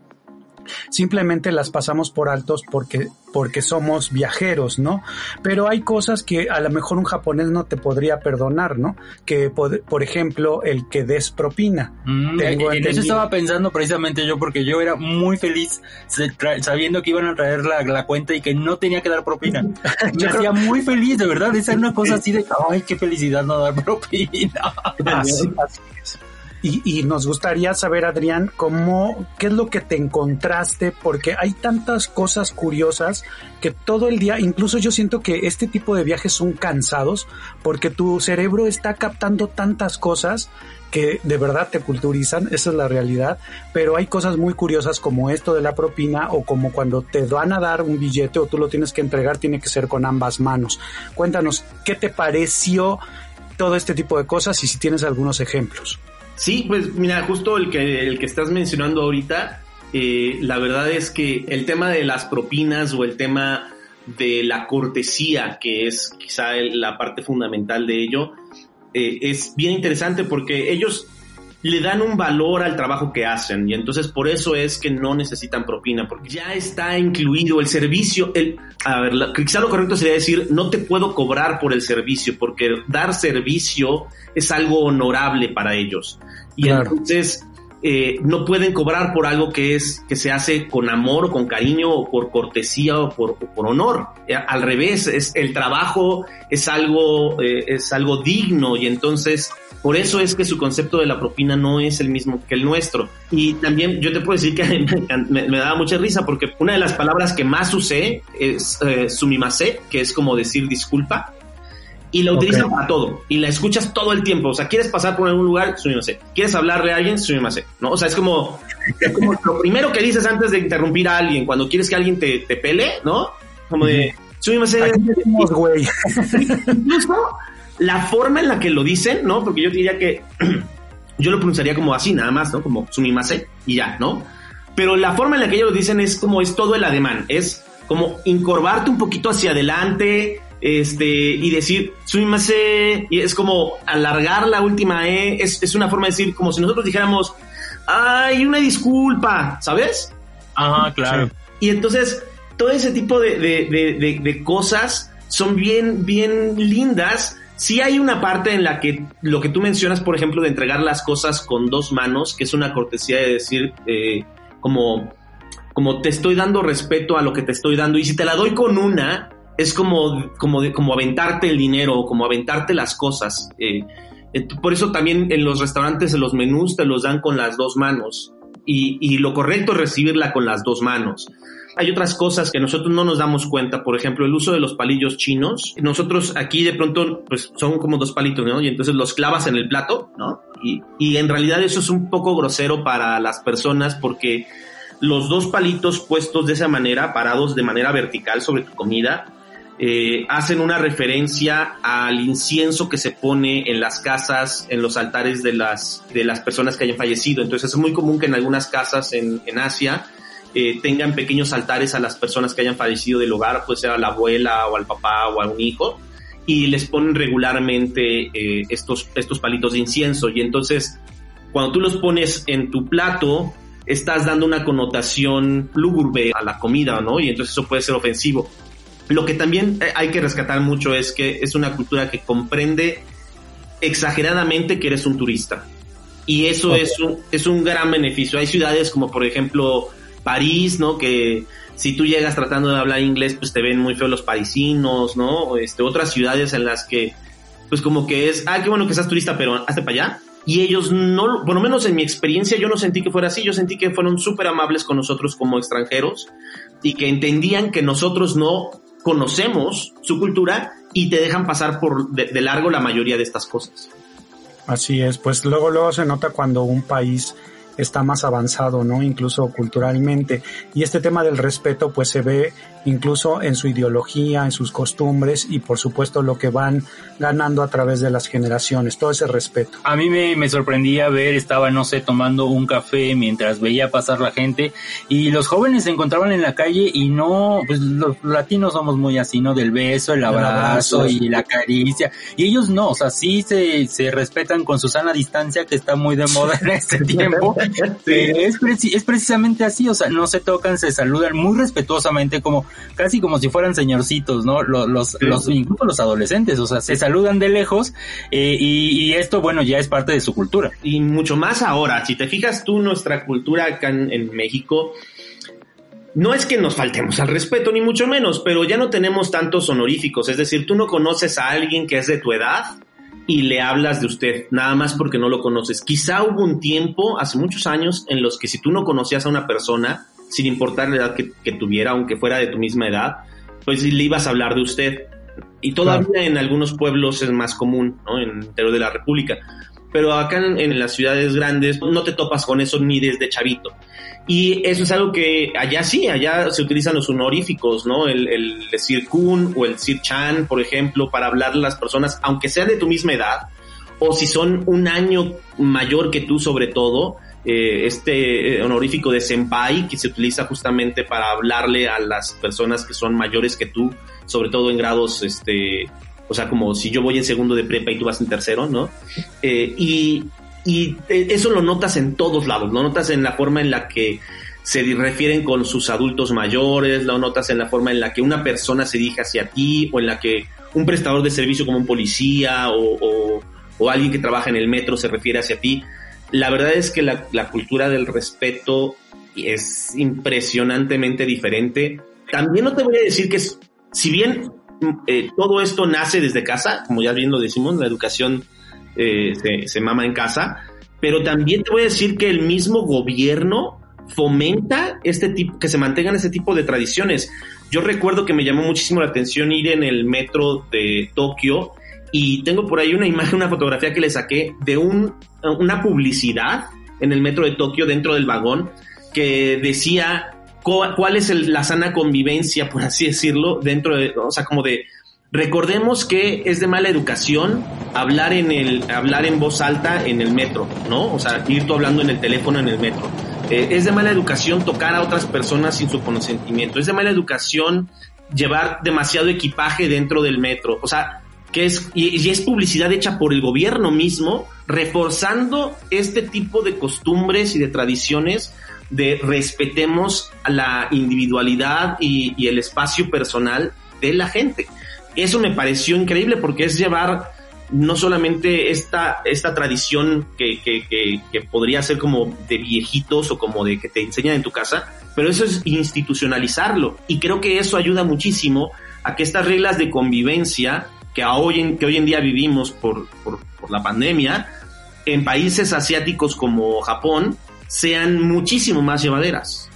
simplemente las pasamos por altos porque, porque somos viajeros, ¿no? Pero hay cosas que a lo mejor un japonés no te podría perdonar, ¿no? Que, por, por ejemplo, el que des propina. Mm, Tengo en eso estaba pensando precisamente yo, porque yo era muy feliz sabiendo que iban a traer la, la cuenta y que no tenía que dar propina. Me hacía muy feliz, de verdad. Esa era una cosa así de, ay, qué felicidad no dar propina. Así, así es. Y, nos gustaría saber, Adrián, cómo, qué es lo que te encontraste, porque hay tantas cosas curiosas que todo el día, incluso yo siento que este tipo de viajes son cansados, porque tu cerebro está captando tantas cosas que de verdad te culturizan, esa es la realidad, pero hay cosas muy curiosas como esto de la propina o como cuando te van a dar un billete o tú lo tienes que entregar, tiene que ser con ambas manos. Cuéntanos, ¿qué te pareció todo este tipo de cosas y si tienes algunos ejemplos? Sí, pues mira, justo el que, el que estás mencionando ahorita, eh, la verdad es que el tema de las propinas o el tema de la cortesía, que es quizá la parte fundamental de ello, eh, es bien interesante porque ellos le dan un valor al trabajo que hacen y entonces por eso es que no necesitan propina porque ya está incluido el servicio el a ver la, quizá lo correcto sería decir no te puedo cobrar por el servicio porque dar servicio es algo honorable para ellos y claro. entonces eh, no pueden cobrar por algo que es que se hace con amor o con cariño o por cortesía o por, o por honor. Eh, al revés, es el trabajo es algo eh, es algo digno y entonces por eso es que su concepto de la propina no es el mismo que el nuestro. Y también yo te puedo decir que me, me daba mucha risa porque una de las palabras que más usé es eh, sumimase, que es como decir disculpa y la utilizan okay. para todo y la escuchas todo el tiempo. O sea, quieres pasar por algún lugar, sumimase. Quieres hablarle a alguien, sumimase. ¿no? O sea, es como, es como lo primero que dices antes de interrumpir a alguien, cuando quieres que alguien te, te pele, ¿no? Como de, sumimase. Incluso la forma en la que lo dicen, ¿no? Porque yo diría que yo lo pronunciaría como así, nada más, ¿no? Como sumimase y ya, ¿no? Pero la forma en la que ellos lo dicen es como es todo el ademán, es como encorvarte un poquito hacia adelante, este, y decir, sumimase, y es como alargar la última E, es, es una forma de decir, como si nosotros dijéramos, ay, una disculpa, ¿sabes? Ajá, claro. Y entonces, todo ese tipo de, de, de, cosas son bien, bien lindas. Sí hay una parte en la que lo que tú mencionas, por ejemplo, de entregar las cosas con dos manos, que es una cortesía de decir, eh, como, como te estoy dando respeto a lo que te estoy dando, y si te la doy con una, es como, como, como aventarte el dinero, como aventarte las cosas. Eh, por eso también en los restaurantes, en los menús te los dan con las dos manos. Y, y, lo correcto es recibirla con las dos manos. Hay otras cosas que nosotros no nos damos cuenta, por ejemplo, el uso de los palillos chinos. Nosotros aquí de pronto, pues son como dos palitos, ¿no? Y entonces los clavas en el plato, ¿no? Y, y en realidad eso es un poco grosero para las personas porque los dos palitos puestos de esa manera, parados de manera vertical sobre tu comida, eh, hacen una referencia al incienso que se pone en las casas, en los altares de las, de las personas que hayan fallecido. Entonces es muy común que en algunas casas en, en Asia eh, tengan pequeños altares a las personas que hayan fallecido del hogar, puede ser a la abuela o al papá o a un hijo, y les ponen regularmente eh, estos, estos palitos de incienso. Y entonces, cuando tú los pones en tu plato, estás dando una connotación lúgubre a la comida, ¿no? Y entonces eso puede ser ofensivo. Lo que también eh, hay que rescatar mucho es que es una cultura que comprende exageradamente que eres un turista. Y eso es, un, es un gran beneficio. Hay ciudades como por ejemplo París, ¿no? Que si tú llegas tratando de hablar inglés, pues te ven muy feo los parisinos, ¿no? Este, otras ciudades en las que, pues como que es, ah, qué bueno que seas turista, pero hazte para allá. Y ellos no, por lo menos en mi experiencia, yo no sentí que fuera así, yo sentí que fueron súper amables con nosotros como extranjeros y que entendían que nosotros no conocemos su cultura y te dejan pasar por de, largo la mayoría de estas cosas. Así es, pues luego luego se nota cuando un país está más avanzado, ¿no? Incluso culturalmente. Y este tema del respeto pues se ve incluso en su ideología, en sus costumbres y por supuesto lo que van ganando a través de las generaciones, todo ese respeto. A mí me, me sorprendía ver, estaba, no sé, tomando un café mientras veía pasar la gente y los jóvenes se encontraban en la calle y no, pues los latinos somos muy así, ¿no? Del beso, el abrazo, y la caricia. Y ellos no, o sea, sí se, se respetan con su sana distancia que está muy de moda en este tiempo. es, es precisamente así, o sea, no se tocan, se saludan muy respetuosamente como casi como si fueran señorcitos, ¿no? Los, los, los incluso los adolescentes, o sea, se saludan de lejos eh, y, esto, bueno, ya es parte de su cultura. Y mucho más ahora, si te fijas tú, nuestra cultura acá en, México, no es que nos faltemos al respeto, ni mucho menos, pero ya no tenemos tantos honoríficos. Es decir, tú no conoces a alguien que es de tu edad y le hablas de usted, nada más porque no lo conoces. Quizá hubo un tiempo, hace muchos años, en los que si tú no conocías a una persona, sin importar la edad que, tuviera, aunque fuera de tu misma edad, pues le ibas a hablar de usted. Y todavía en algunos pueblos es más común, ¿no? En el interior de la República. Pero acá en, las ciudades grandes no te topas con eso ni desde chavito. Y eso es algo que allá sí, allá se utilizan los honoríficos, ¿no? El, el decir kun o el decir chan, por ejemplo, para hablar a las personas, aunque sean de tu misma edad, o si son un año mayor que tú sobre todo, eh, este eh, honorífico de senpai que se utiliza justamente para hablarle a las personas que son mayores que tú, sobre todo en grados, este, o sea, como si yo voy en segundo de prepa y tú vas en tercero, ¿no? Eh, y, y eso lo notas en todos lados, lo notas en la forma en la que se refieren con sus adultos mayores, lo notas en la forma en la que una persona se dirige hacia ti o en la que un prestador de servicio como un policía o, o, o alguien que trabaja en el metro se refiere hacia ti la verdad es que la, cultura del respeto es impresionantemente diferente. También no te voy a decir que si bien eh, todo esto nace desde casa, como ya bien lo decimos, la educación eh, se, se, mama en casa, pero también te voy a decir que el mismo gobierno fomenta este tipo, que se mantengan este tipo de tradiciones. Yo recuerdo que me llamó muchísimo la atención ir en el metro de Tokio y tengo por ahí una imagen, una fotografía que le saqué de un, una publicidad en el metro de Tokio dentro del vagón que decía cuál es la sana convivencia, por así decirlo, dentro de, o sea, como de, recordemos que es de mala educación hablar en el, hablar en voz alta en el metro, ¿no? O sea, ir tú hablando en el teléfono en el metro. Eh, es de mala educación tocar a otras personas sin su consentimiento. Es de mala educación llevar demasiado equipaje dentro del metro. O sea, que es, y, es publicidad hecha por el gobierno mismo, reforzando este tipo de costumbres y de tradiciones de respetemos la individualidad y, el espacio personal de la gente. Eso me pareció increíble porque es llevar no solamente esta, esta tradición que, que, podría ser como de viejitos o como de que te enseñan en tu casa, pero eso es institucionalizarlo. Y creo que eso ayuda muchísimo a que estas reglas de convivencia que hoy en, que hoy en día vivimos por, por, por la pandemia, en países asiáticos como Japón, sean muchísimo más llevaderas.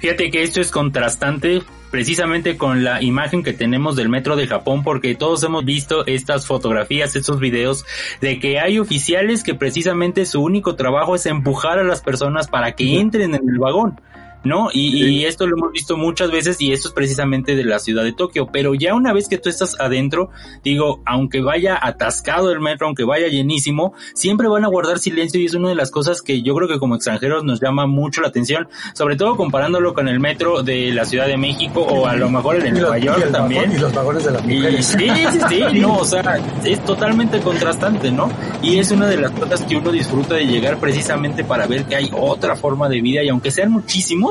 Fíjate que esto es contrastante precisamente con la imagen que tenemos del metro de Japón porque todos hemos visto estas fotografías, estos videos de que hay oficiales que precisamente su único trabajo es empujar a las personas para que entren en el vagón. ¿No? Y, esto lo hemos visto muchas veces y esto es precisamente de la ciudad de Tokio, pero ya una vez que tú estás adentro, digo, aunque vaya atascado el metro, aunque vaya llenísimo, siempre van a guardar silencio y es una de las cosas que yo creo que como extranjeros nos llama mucho la atención, sobre todo comparándolo con el metro de la Ciudad de México o a lo mejor el de Nueva York también. y los vagones de las mujeres. sí, sí, sí, no, o sea, es totalmente contrastante, ¿no? Y es una de las cosas que uno disfruta de llegar precisamente para ver que hay otra forma de vida y aunque sean muchísimos,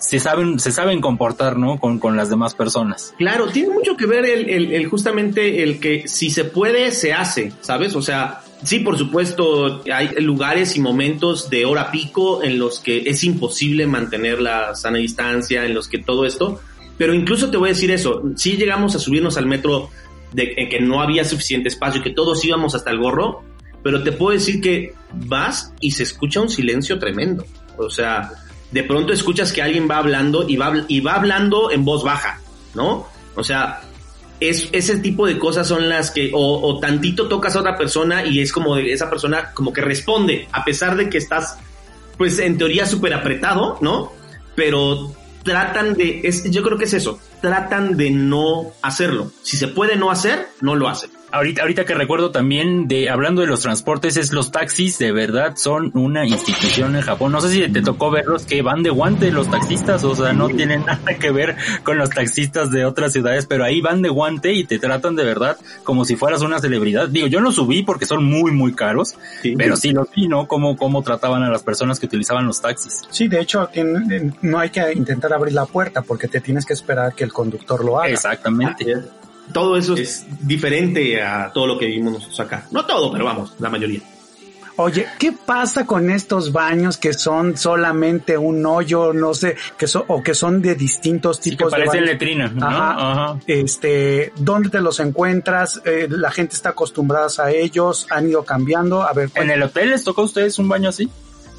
se saben, se saben comportar, ¿no? Con, con las demás personas. Claro, tiene mucho que ver el, el, justamente el que si se puede, se hace, ¿sabes? O sea, sí, por supuesto, hay lugares y momentos de hora pico en los que es imposible mantener la sana distancia, en los que todo esto, pero incluso te voy a decir eso, si llegamos a subirnos al metro de que no había suficiente espacio, que todos íbamos hasta el gorro, pero te puedo decir que vas y se escucha un silencio tremendo. O sea, de pronto escuchas que alguien va hablando y va, y va hablando en voz baja, ¿no? O sea, es, ese tipo de cosas son las que, o, tantito tocas a otra persona y es como de esa persona como que responde, a pesar de que estás, pues en teoría súper apretado, ¿no? Pero tratan de, es, yo creo que es eso, tratan de no hacerlo. Si se puede no hacer, no lo hacen. Ahorita, ahorita que recuerdo también de hablando de los transportes, es los taxis, de verdad son una institución en Japón. No sé si te tocó verlos que van de guante los taxistas, o sea, no tienen nada que ver con los taxistas de otras ciudades, pero ahí van de guante y te tratan de verdad como si fueras una celebridad. Digo, yo no subí porque son muy, muy caros, pero sí los vi, ¿no? Cómo, cómo trataban a las personas que utilizaban los taxis. Sí, de hecho, no hay que intentar abrir la puerta porque te tienes que esperar que el conductor lo haga. Exactamente todo eso es diferente a todo lo que vivimos nosotros acá. No todo, pero vamos, la mayoría. Oye, ¿qué pasa con estos baños que son solamente un hoyo, no sé, que son o que son de distintos tipos que parecen letrinas, Ajá, Este, ¿dónde te los encuentras? Eh, la gente está acostumbrada a ellos, han ido cambiando. A ver, ¿en el hotel les tocó a ustedes un baño así?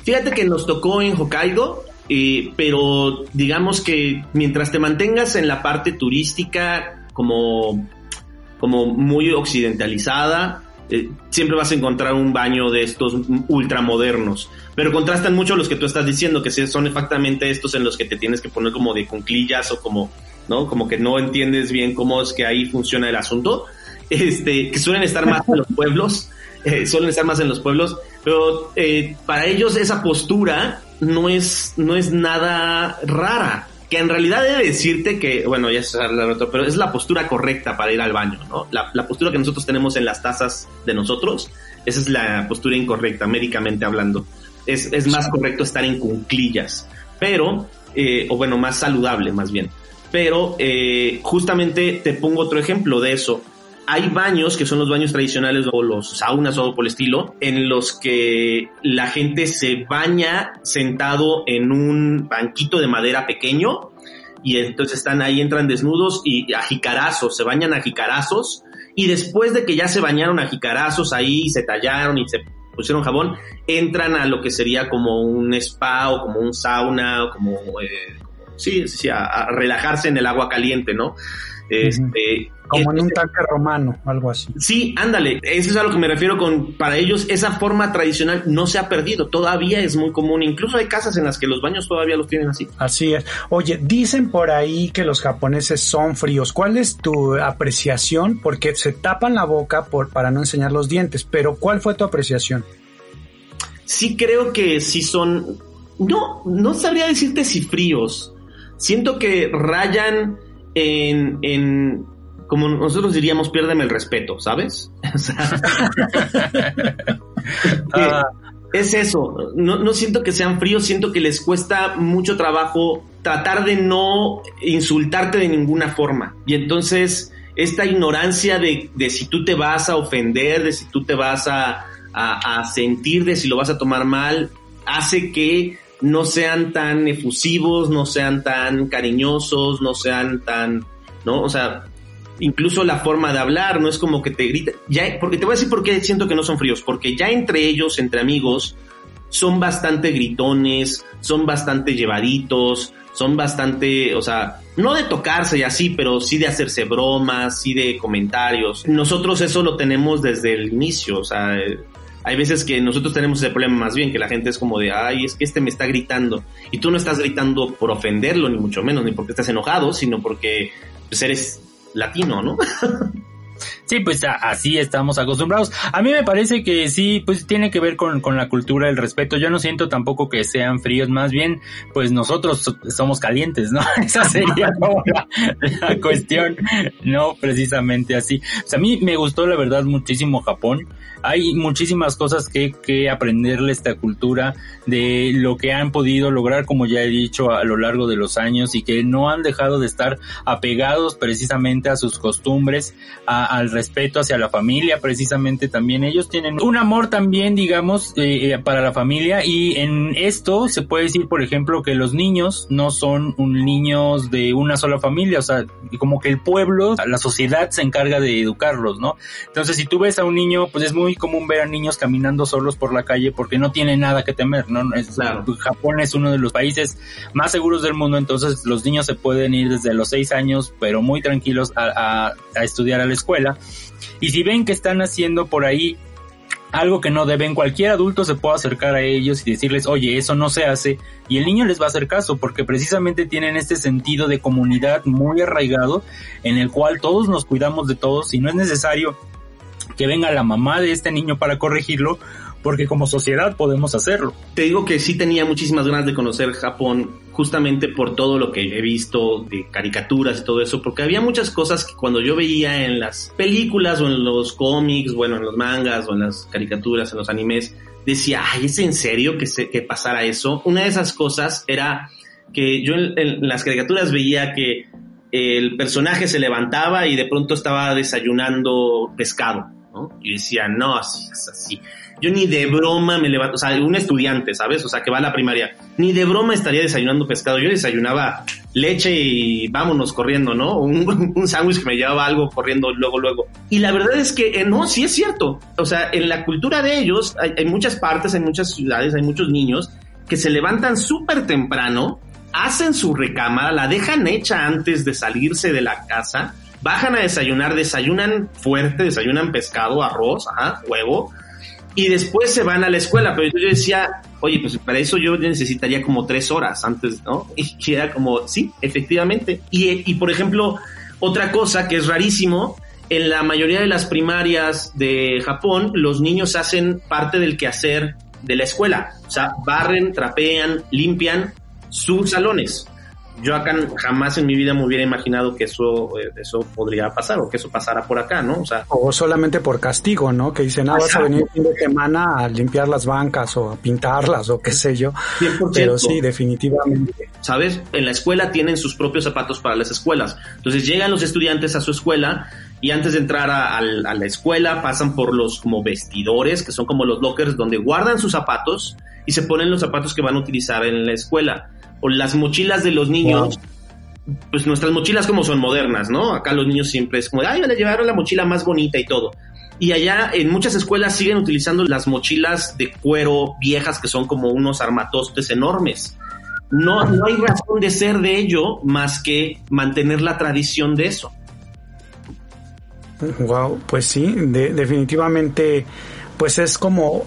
Fíjate que nos tocó en Hokkaido, eh, pero digamos que mientras te mantengas en la parte turística, como, como muy occidentalizada. Eh, siempre vas a encontrar un baño de estos ultramodernos, pero contrastan mucho los que tú estás diciendo, que son exactamente estos en los que te tienes que poner como de conclillas o como, ¿no? Como que no entiendes bien cómo es que ahí funciona el asunto, este, que suelen estar más en los pueblos, eh, suelen estar más en los pueblos, pero eh, para ellos esa postura no es, no es nada rara que en realidad debe decirte que, bueno, ya es otro, pero es la postura correcta para ir al baño, ¿no? La, postura que nosotros tenemos en las tazas de nosotros, esa es la postura incorrecta, médicamente hablando. Es, es más correcto estar en cunclillas, pero, eh, o bueno, más saludable más bien. Pero eh, justamente te pongo otro ejemplo de eso hay baños que son los baños tradicionales o los saunas o por el estilo, en los que la gente se baña sentado en un banquito de madera pequeño y entonces están ahí, entran desnudos y a jicarazos, se bañan a jicarazos y después de que ya se bañaron a jicarazos ahí, se tallaron y se pusieron jabón, entran a lo que sería como un spa o como un sauna o como, eh, sí, sí, a relajarse en el agua caliente, ¿no? Este, Como en un tanque romano, algo así. Sí, ándale, eso es a lo que me refiero con, para ellos esa forma tradicional no se ha perdido, todavía es muy común, incluso hay casas en las que los baños todavía los tienen así. Así es. Oye, dicen por ahí que los japoneses son fríos, ¿cuál es tu apreciación? Porque se tapan la boca por, para no enseñar los dientes, pero ¿cuál fue tu apreciación? Sí creo que sí son, no, no sabría decirte si fríos, siento que rayan en, en como nosotros diríamos, piérdeme el respeto, ¿sabes? Ah, es eso, no, no siento que sean fríos, siento que les cuesta mucho trabajo tratar de no insultarte de ninguna forma. Y entonces esta ignorancia de, de si tú te vas a ofender, de si tú te vas a, a, a sentir, de si lo vas a tomar mal, hace que no sean tan efusivos, no sean tan cariñosos, no sean tan, ¿no? O sea, incluso la forma de hablar, no es como que te grita, ya, porque te voy a decir por qué siento que no son fríos, porque ya entre ellos, entre amigos, son bastante gritones, son bastante llevaditos, son bastante, o sea, no de tocarse y así, pero sí de hacerse bromas, sí de comentarios. Nosotros eso lo tenemos desde el inicio, o sea, hay veces que nosotros tenemos ese problema más bien, que la gente es como de, ay, es que este me está gritando. Y tú no estás gritando por ofenderlo, ni mucho menos, ni porque estás enojado, sino porque pues, eres latino, ¿no? Sí, pues así estamos acostumbrados. A mí me parece que sí, pues tiene que ver con, con la cultura, el respeto. Yo no siento tampoco que sean fríos, más bien, pues nosotros somos calientes, ¿no? Esa sería la, la cuestión, no precisamente así. O sea, a mí me gustó la verdad muchísimo Japón hay muchísimas cosas que, que aprenderle esta cultura de lo que han podido lograr, como ya he dicho, a lo largo de los años y que no han dejado de estar apegados precisamente a sus costumbres, a, al respeto hacia la familia, precisamente también ellos tienen un amor también, digamos, eh, para la familia y en esto se puede decir, por ejemplo, que los niños no son un niños de una sola familia, o sea, como que el pueblo, la sociedad se encarga de educarlos, ¿no? Entonces, si tú ves a un niño, pues es muy común ver a niños caminando solos por la calle porque no tienen nada que temer, ¿no? Es, Japón es uno de los países más seguros del mundo, entonces los niños se pueden ir desde los seis años, pero muy tranquilos a, a estudiar a la escuela. Y si ven que están haciendo por ahí algo que no deben, cualquier adulto se puede acercar a ellos y decirles, oye, eso no se hace, y el niño les va a hacer caso, porque precisamente tienen este sentido de comunidad muy arraigado, en el cual todos nos cuidamos de todos y no es necesario que venga la mamá de este niño para corregirlo, porque como sociedad podemos hacerlo. Te digo que sí tenía muchísimas ganas de conocer Japón justamente por todo lo que he visto de caricaturas y todo eso, porque había muchas cosas que cuando yo veía en las películas o en los cómics, bueno, en los mangas o en las caricaturas, en los animes, decía, ay, ¿es en serio que, se, que pasara eso? Una de esas cosas era que yo en las caricaturas veía que el personaje se levantaba y de pronto estaba desayunando pescado y decía, no, así es así. Yo ni de broma me levanto, o sea, un estudiante, ¿sabes? O sea, que va a la primaria, ni de broma estaría desayunando pescado. Yo desayunaba leche y vámonos corriendo, ¿no? Un, sándwich que me llevaba algo corriendo luego, luego. Y la verdad es que eh, no, sí es cierto. O sea, en la cultura de ellos hay, hay muchas partes, hay muchas ciudades, hay muchos niños que se levantan súper temprano, hacen su recámara, la dejan hecha antes de salirse de la casa bajan a desayunar, desayunan fuerte, desayunan pescado, arroz, ajá, huevo, y después se van a la escuela. Pero yo decía, oye, pues para eso yo necesitaría como tres horas antes, ¿no? Y era como, sí, efectivamente. Y, y por ejemplo, otra cosa que es rarísimo, en la mayoría de las primarias de Japón, los niños hacen parte del quehacer de la escuela. O sea, barren, trapean, limpian sus salones yo acá jamás en mi vida me hubiera imaginado que eso, eh, eso podría pasar o que eso pasara por acá, ¿no? O sea. O solamente por castigo, ¿no? Que dicen, ah, vas a venir fin de semana a limpiar las bancas o a pintarlas o qué sé yo. Pero sí, definitivamente. ¿Sabes? En la escuela tienen sus propios zapatos para las escuelas. Entonces llegan los estudiantes a su escuela y antes de entrar a, a, la escuela pasan por los como vestidores, que son como los lockers donde guardan sus zapatos y se ponen los zapatos que van a utilizar en la escuela o las mochilas de los niños, pues nuestras mochilas como son modernas, ¿no? Acá los niños siempre es como, ay, van a llevar la mochila más bonita y todo. Y allá en muchas escuelas siguen utilizando las mochilas de cuero viejas que son como unos armatostes enormes. No, no hay razón de ser de ello más que mantener la tradición de eso. Wow, pues sí, de, definitivamente, pues es como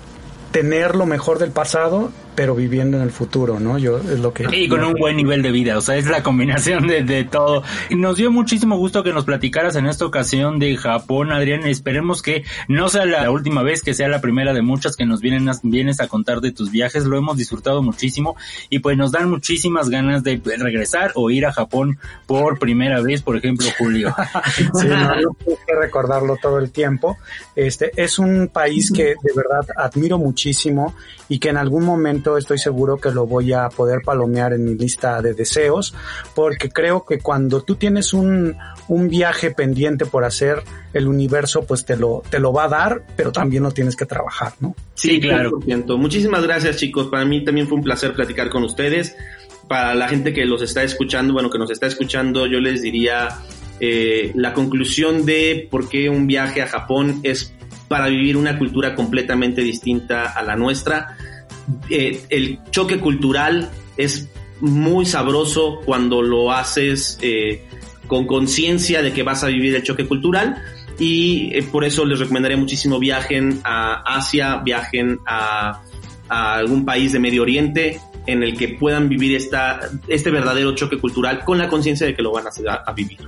tener lo mejor del pasado pero viviendo en el futuro, ¿no? Yo es lo que... Y con un buen nivel de vida, o sea, es la combinación de, de todo. Nos dio muchísimo gusto que nos platicaras en esta ocasión de Japón, Adrián. Esperemos que no sea la última vez, que sea la primera de muchas que nos vienen a, vienes a contar de tus viajes. Lo hemos disfrutado muchísimo y pues nos dan muchísimas ganas de regresar o ir a Japón por primera vez, por ejemplo, Julio. sí, no, no que recordarlo todo el tiempo. Este es un país que de verdad admiro muchísimo y que en algún momento estoy seguro que lo voy a poder palomear en mi lista de deseos, porque creo que cuando tú tienes un, un viaje pendiente por hacer, el universo pues te lo, te lo va a dar, pero también lo tienes que trabajar, ¿no? Sí, claro. Muchísimas gracias chicos, para mí también fue un placer platicar con ustedes. Para la gente que los está escuchando, bueno, que nos está escuchando, yo les diría eh, la conclusión de por qué un viaje a Japón es para vivir una cultura completamente distinta a la nuestra. Eh, el choque cultural es muy sabroso cuando lo haces eh, con conciencia de que vas a vivir el choque cultural y eh, por eso les recomendaría muchísimo viajen a Asia, viajen a, algún país de Medio Oriente en el que puedan vivir esta, este verdadero choque cultural con la conciencia de que lo van a, a vivir.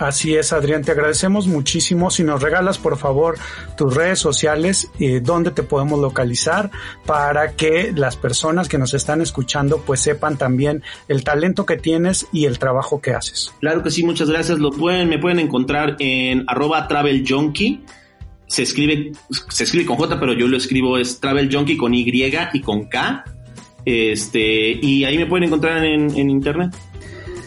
Así es, Adrián, te agradecemos muchísimo. Si nos regalas, por favor, tus redes sociales, eh, donde te podemos localizar para que las personas que nos están escuchando pues sepan también el talento que tienes y el trabajo que haces. Claro que sí, muchas gracias. Lo pueden, me pueden encontrar en arroba travel. Se escribe, se escribe con J, pero yo lo escribo es travel junkie con Y y con K. Este, y ahí me pueden encontrar en, en internet.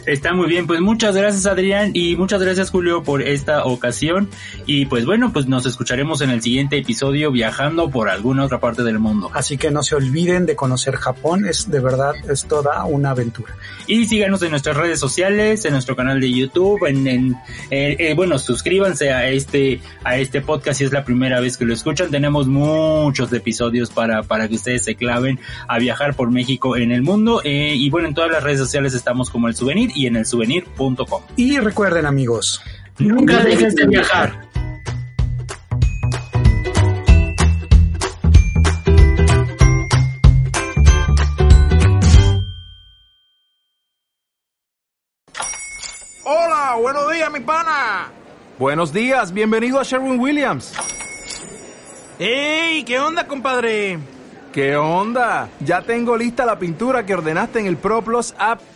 Está muy bien, pues muchas gracias Adrián y muchas gracias Julio por esta ocasión. Y pues bueno, pues nos escucharemos en el siguiente episodio viajando por alguna otra parte del mundo. Así que no se olviden de conocer Japón, es de verdad, es toda una aventura. Y síganos en nuestras redes sociales, en nuestro canal de YouTube, en, en eh, eh, bueno, suscríbanse a este, a este podcast si es la primera vez que lo escuchan, tenemos muchos episodios para, para que ustedes se claven a viajar por México en el mundo. Eh, y bueno, en todas las redes sociales estamos como el souvenir y en el souvenir.com. Y recuerden amigos, nunca dejes de viajar. Hola, buenos días, mi pana. Buenos días, bienvenido a Sherwin Williams. ¡Ey! ¿Qué onda, compadre? ¿Qué onda? Ya tengo lista la pintura que ordenaste en el ProPlus app.